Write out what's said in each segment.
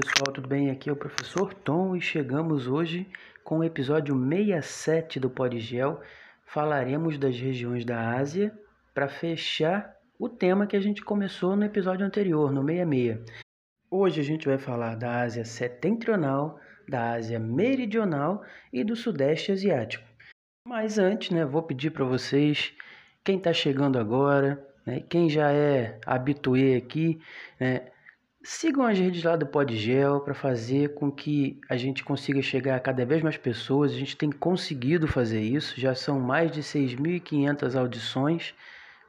pessoal, tudo bem? Aqui é o professor Tom e chegamos hoje com o episódio 67 do Podgel. Falaremos das regiões da Ásia para fechar o tema que a gente começou no episódio anterior, no 66. Hoje a gente vai falar da Ásia Setentrional, da Ásia Meridional e do Sudeste Asiático. Mas antes, né, vou pedir para vocês, quem está chegando agora, né, quem já é habituê aqui, né, Sigam as redes lá do Podgel para fazer com que a gente consiga chegar a cada vez mais pessoas. A gente tem conseguido fazer isso, já são mais de 6.500 audições.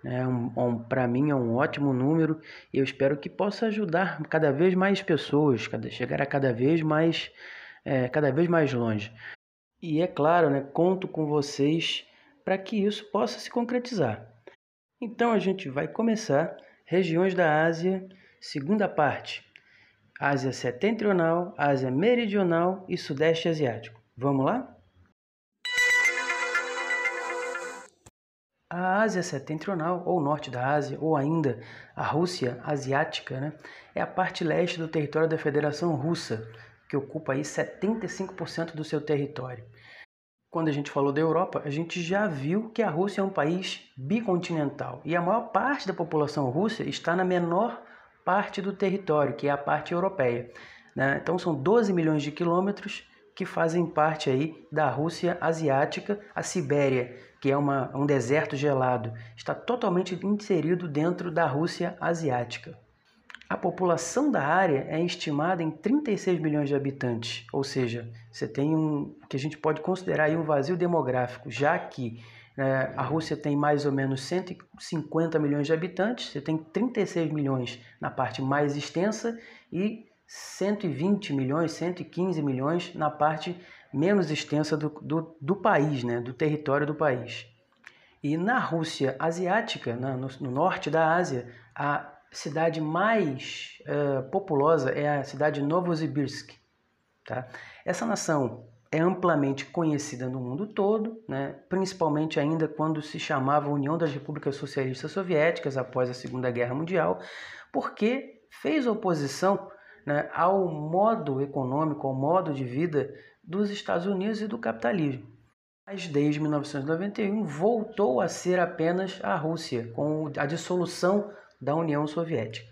Né? Um, um, para mim é um ótimo número e eu espero que possa ajudar cada vez mais pessoas, cada, chegar a cada vez mais, é, cada vez mais longe. E é claro, né, conto com vocês para que isso possa se concretizar. Então a gente vai começar regiões da Ásia Segunda parte: Ásia Setentrional, Ásia Meridional e Sudeste Asiático. Vamos lá? A Ásia Setentrional, ou Norte da Ásia, ou ainda a Rússia Asiática, né, é a parte leste do território da Federação Russa, que ocupa aí 75% do seu território. Quando a gente falou da Europa, a gente já viu que a Rússia é um país bicontinental e a maior parte da população russa está na menor parte do território, que é a parte europeia. Né? Então são 12 milhões de quilômetros que fazem parte aí da Rússia asiática, a Sibéria, que é uma, um deserto gelado, está totalmente inserido dentro da Rússia asiática. A população da área é estimada em 36 milhões de habitantes, ou seja, você tem um que a gente pode considerar aí um vazio demográfico, já que é, a Rússia tem mais ou menos 150 milhões de habitantes, você tem 36 milhões na parte mais extensa e 120 milhões, 115 milhões na parte menos extensa do, do, do país, né, do território do país. E na Rússia asiática, na, no, no, norte da Ásia, a cidade mais uh, populosa é a cidade de Novosibirsk. Tá? Essa nação é amplamente conhecida no mundo todo, né? principalmente ainda quando se chamava União das Repúblicas Socialistas Soviéticas após a Segunda Guerra Mundial, porque fez oposição né, ao modo econômico, ao modo de vida dos Estados Unidos e do capitalismo. Mas desde 1991 voltou a ser apenas a Rússia, com a dissolução da União Soviética.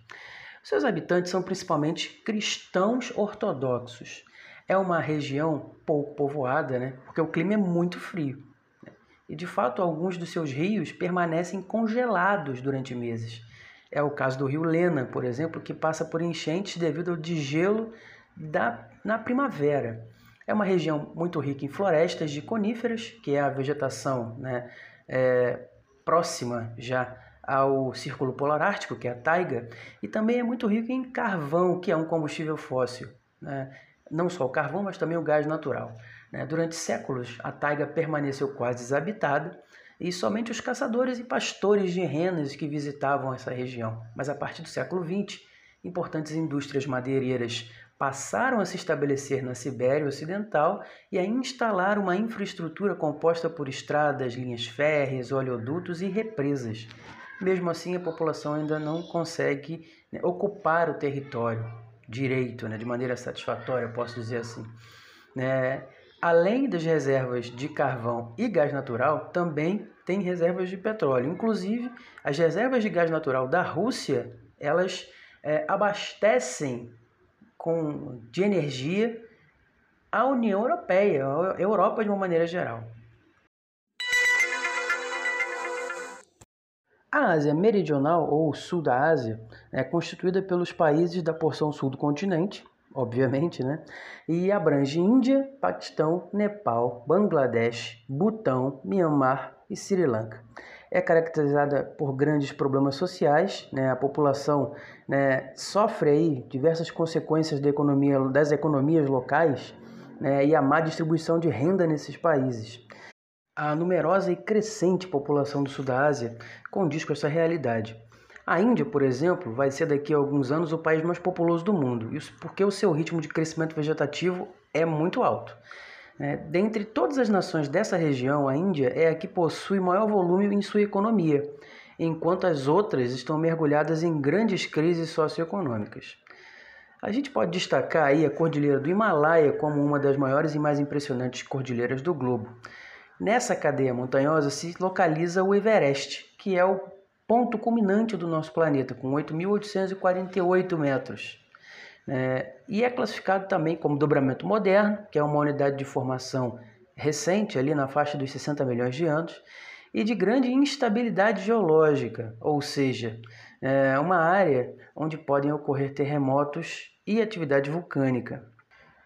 Seus habitantes são principalmente cristãos ortodoxos é uma região pouco povoada, né? porque o clima é muito frio. Né? E de fato, alguns dos seus rios permanecem congelados durante meses. É o caso do rio Lena, por exemplo, que passa por enchentes devido ao degelo da, na primavera. É uma região muito rica em florestas de coníferas, que é a vegetação né, é, próxima já ao Círculo Polar Ártico, que é a taiga, e também é muito rico em carvão, que é um combustível fóssil. Né? Não só o carvão, mas também o gás natural. Né? Durante séculos, a taiga permaneceu quase desabitada e somente os caçadores e pastores de renas que visitavam essa região. Mas a partir do século XX, importantes indústrias madeireiras passaram a se estabelecer na Sibéria Ocidental e a instalar uma infraestrutura composta por estradas, linhas férreas, oleodutos e represas. Mesmo assim, a população ainda não consegue né, ocupar o território direito, né, de maneira satisfatória, posso dizer assim. Né? Além das reservas de carvão e gás natural, também tem reservas de petróleo. Inclusive, as reservas de gás natural da Rússia, elas é, abastecem com, de energia a União Europeia, a Europa de uma maneira geral. A Ásia Meridional, ou Sul da Ásia, é constituída pelos países da porção sul do continente, obviamente, né? e abrange Índia, Paquistão, Nepal, Bangladesh, Butão, Myanmar e Sri Lanka. É caracterizada por grandes problemas sociais, né? a população né, sofre aí diversas consequências da economia, das economias locais né, e a má distribuição de renda nesses países. A numerosa e crescente população do Sul da Ásia condiz com essa realidade. A Índia, por exemplo, vai ser daqui a alguns anos o país mais populoso do mundo, isso porque o seu ritmo de crescimento vegetativo é muito alto. É, dentre todas as nações dessa região, a Índia é a que possui maior volume em sua economia, enquanto as outras estão mergulhadas em grandes crises socioeconômicas. A gente pode destacar aí a Cordilheira do Himalaia como uma das maiores e mais impressionantes cordilheiras do globo. Nessa cadeia montanhosa se localiza o Everest, que é o ponto culminante do nosso planeta, com 8.848 metros. É, e é classificado também como dobramento moderno, que é uma unidade de formação recente, ali na faixa dos 60 milhões de anos, e de grande instabilidade geológica, ou seja, é uma área onde podem ocorrer terremotos e atividade vulcânica,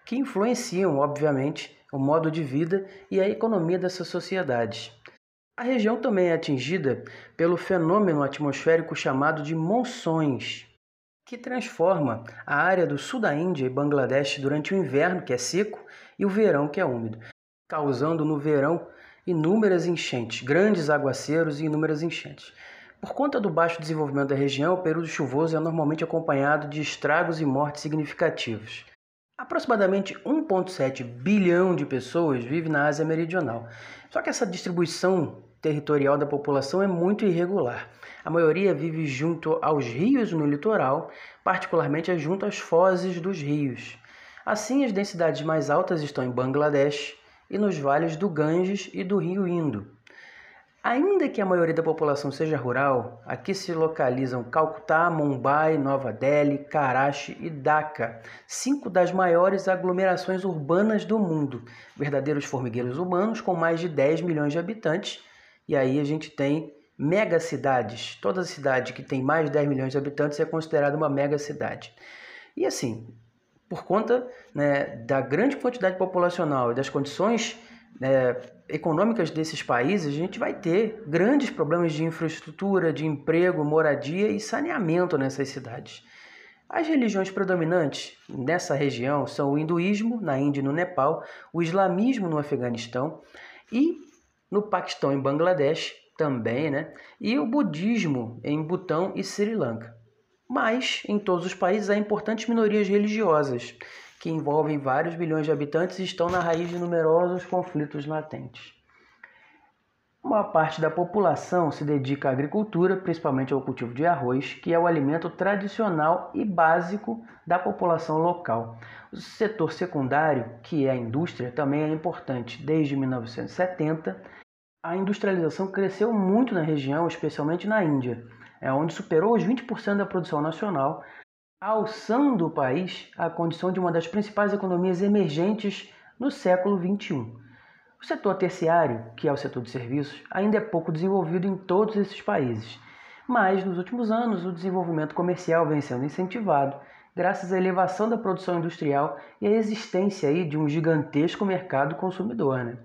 que influenciam, obviamente, o modo de vida e a economia dessas sociedades. A região também é atingida pelo fenômeno atmosférico chamado de monções, que transforma a área do sul da Índia e Bangladesh durante o inverno, que é seco, e o verão, que é úmido, causando no verão inúmeras enchentes, grandes aguaceiros e inúmeras enchentes. Por conta do baixo desenvolvimento da região, o período chuvoso é normalmente acompanhado de estragos e mortes significativos. Aproximadamente 1,7 bilhão de pessoas vive na Ásia Meridional. Só que essa distribuição territorial da população é muito irregular. A maioria vive junto aos rios no litoral, particularmente junto às fozes dos rios. Assim, as densidades mais altas estão em Bangladesh e nos vales do Ganges e do rio Indo. Ainda que a maioria da população seja rural, aqui se localizam Calcutá, Mumbai, Nova Delhi, Karachi e Dhaka, cinco das maiores aglomerações urbanas do mundo, verdadeiros formigueiros humanos com mais de 10 milhões de habitantes. E aí a gente tem megacidades. Toda cidade que tem mais de 10 milhões de habitantes é considerada uma megacidade. E assim, por conta né, da grande quantidade populacional e das condições né, econômicas desses países, a gente vai ter grandes problemas de infraestrutura, de emprego, moradia e saneamento nessas cidades. As religiões predominantes nessa região são o hinduísmo, na Índia e no Nepal, o islamismo no Afeganistão e no Paquistão e Bangladesh também, né? E o budismo em Butão e Sri Lanka. Mas em todos os países há importantes minorias religiosas, que envolvem vários bilhões de habitantes e estão na raiz de numerosos conflitos latentes. Uma parte da população se dedica à agricultura, principalmente ao cultivo de arroz, que é o alimento tradicional e básico da população local. O setor secundário, que é a indústria, também é importante. Desde 1970, a industrialização cresceu muito na região, especialmente na Índia, é onde superou os 20% da produção nacional, alçando o país à condição de uma das principais economias emergentes no século XXI. O setor terciário, que é o setor de serviços, ainda é pouco desenvolvido em todos esses países, mas nos últimos anos o desenvolvimento comercial vem sendo incentivado graças à elevação da produção industrial e à existência aí de um gigantesco mercado consumidor. Né?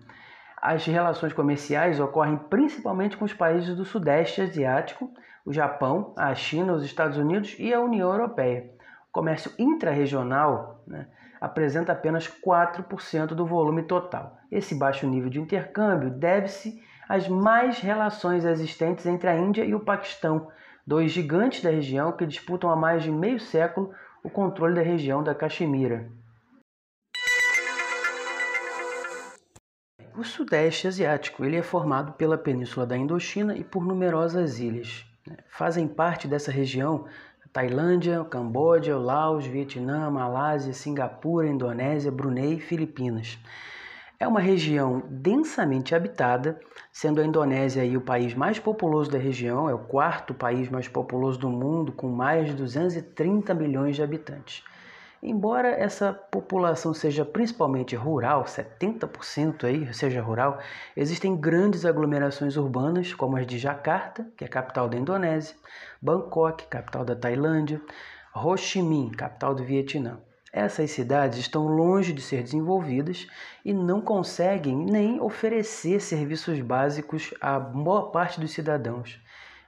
As relações comerciais ocorrem principalmente com os países do Sudeste Asiático, o Japão, a China, os Estados Unidos e a União Europeia. O comércio intrarregional né, apresenta apenas 4% do volume total. Esse baixo nível de intercâmbio deve-se às mais relações existentes entre a Índia e o Paquistão, dois gigantes da região que disputam há mais de meio século o controle da região da Caxemira. O Sudeste Asiático ele é formado pela Península da Indochina e por numerosas ilhas. Fazem parte dessa região Tailândia, Camboja, Laos, Vietnã, Malásia, Singapura, Indonésia, Brunei e Filipinas. É uma região densamente habitada, sendo a Indonésia o país mais populoso da região, é o quarto país mais populoso do mundo, com mais de 230 milhões de habitantes. Embora essa população seja principalmente rural, 70% aí seja rural, existem grandes aglomerações urbanas, como as de Jakarta, que é capital da Indonésia, Bangkok, capital da Tailândia, Ho Chi Minh, capital do Vietnã. Essas cidades estão longe de ser desenvolvidas e não conseguem nem oferecer serviços básicos à boa parte dos cidadãos.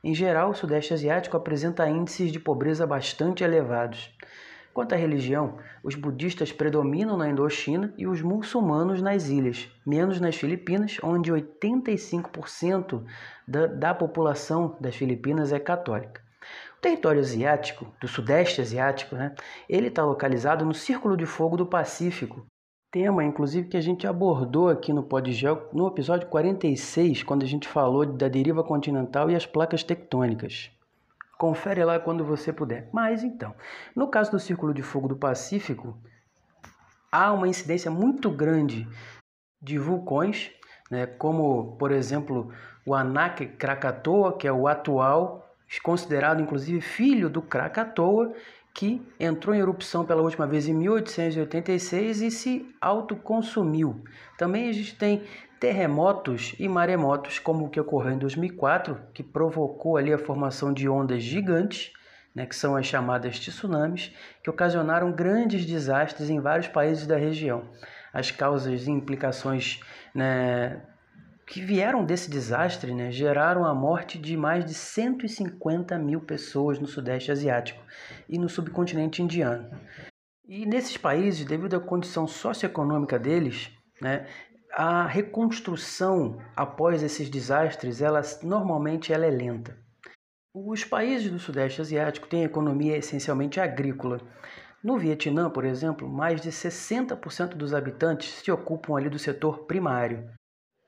Em geral, o Sudeste Asiático apresenta índices de pobreza bastante elevados. Quanto à religião, os budistas predominam na Indochina e os muçulmanos nas ilhas, menos nas Filipinas, onde 85% da, da população das Filipinas é católica. O território asiático, do Sudeste Asiático, né, ele está localizado no Círculo de Fogo do Pacífico, tema, inclusive, que a gente abordou aqui no Podgel no episódio 46, quando a gente falou da deriva continental e as placas tectônicas. Confere lá quando você puder. Mas então, no caso do Círculo de Fogo do Pacífico, há uma incidência muito grande de vulcões, né, como, por exemplo, o Anak Krakatoa, que é o atual, considerado inclusive filho do Krakatoa, que entrou em erupção pela última vez em 1886 e se autoconsumiu. Também a gente tem terremotos e maremotos, como o que ocorreu em 2004, que provocou ali a formação de ondas gigantes, né, que são as chamadas tsunamis, que ocasionaram grandes desastres em vários países da região. As causas e implicações né, que vieram desse desastre né, geraram a morte de mais de 150 mil pessoas no Sudeste Asiático e no subcontinente indiano. E nesses países, devido à condição socioeconômica deles, né, a reconstrução após esses desastres, ela, normalmente ela é lenta. Os países do Sudeste Asiático têm economia essencialmente agrícola. No Vietnã, por exemplo, mais de 60% dos habitantes se ocupam ali do setor primário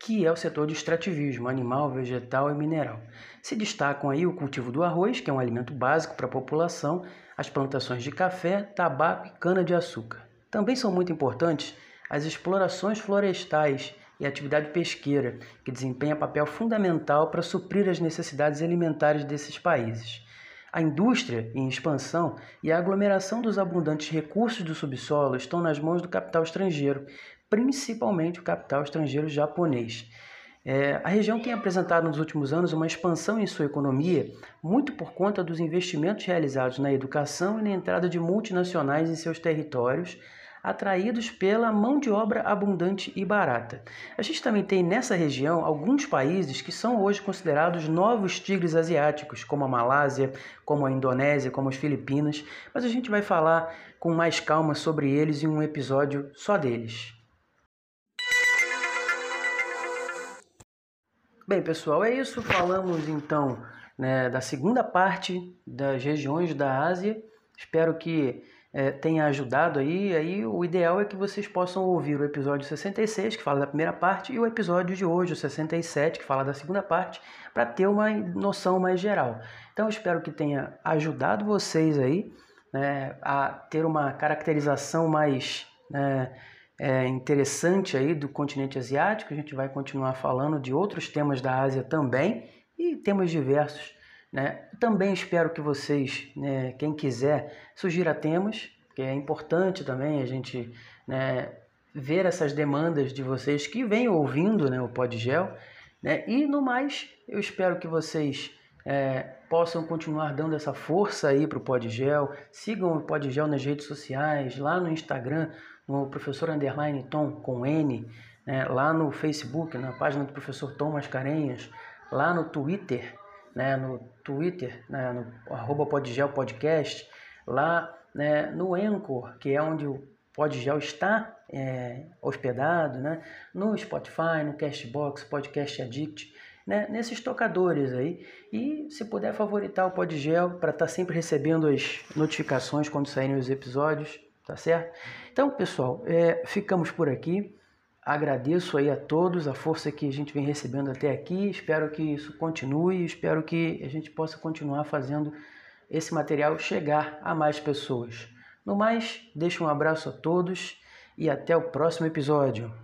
que é o setor de extrativismo animal, vegetal e mineral. Se destacam aí o cultivo do arroz, que é um alimento básico para a população, as plantações de café, tabaco e cana-de-açúcar. Também são muito importantes as explorações florestais e a atividade pesqueira, que desempenha papel fundamental para suprir as necessidades alimentares desses países. A indústria em expansão e a aglomeração dos abundantes recursos do subsolo estão nas mãos do capital estrangeiro, principalmente o capital estrangeiro japonês. É, a região tem apresentado nos últimos anos uma expansão em sua economia, muito por conta dos investimentos realizados na educação e na entrada de multinacionais em seus territórios, atraídos pela mão de obra abundante e barata. A gente também tem nessa região alguns países que são hoje considerados novos tigres asiáticos, como a Malásia, como a Indonésia, como as Filipinas, mas a gente vai falar com mais calma sobre eles em um episódio só deles. Bem, pessoal, é isso. Falamos então né, da segunda parte das regiões da Ásia. Espero que é, tenha ajudado aí. Aí o ideal é que vocês possam ouvir o episódio 66, que fala da primeira parte, e o episódio de hoje, o 67, que fala da segunda parte, para ter uma noção mais geral. Então espero que tenha ajudado vocês aí né, a ter uma caracterização mais. Né, é, interessante aí do continente asiático. A gente vai continuar falando de outros temas da Ásia também e temas diversos. Né? Também espero que vocês, né, quem quiser, sugira temas, que é importante também a gente né, ver essas demandas de vocês que vêm ouvindo né, o Podgel. Né? E no mais, eu espero que vocês é, possam continuar dando essa força aí para o Podgel. Sigam o Podgel nas redes sociais, lá no Instagram, no professor underline Tom com N, né, lá no Facebook, na página do professor Tom Mascarenhas, lá no Twitter, né, no Twitter, né, no arroba Podgel Podcast, lá né, no Anchor, que é onde o Podgel está é, hospedado, né, no Spotify, no Castbox, Podcast Addict, né, nesses tocadores aí. E se puder favoritar o Podgel para estar tá sempre recebendo as notificações quando saírem os episódios, tá certo? Então, pessoal, é, ficamos por aqui. Agradeço aí a todos a força que a gente vem recebendo até aqui. Espero que isso continue. Espero que a gente possa continuar fazendo esse material chegar a mais pessoas. No mais, deixo um abraço a todos e até o próximo episódio.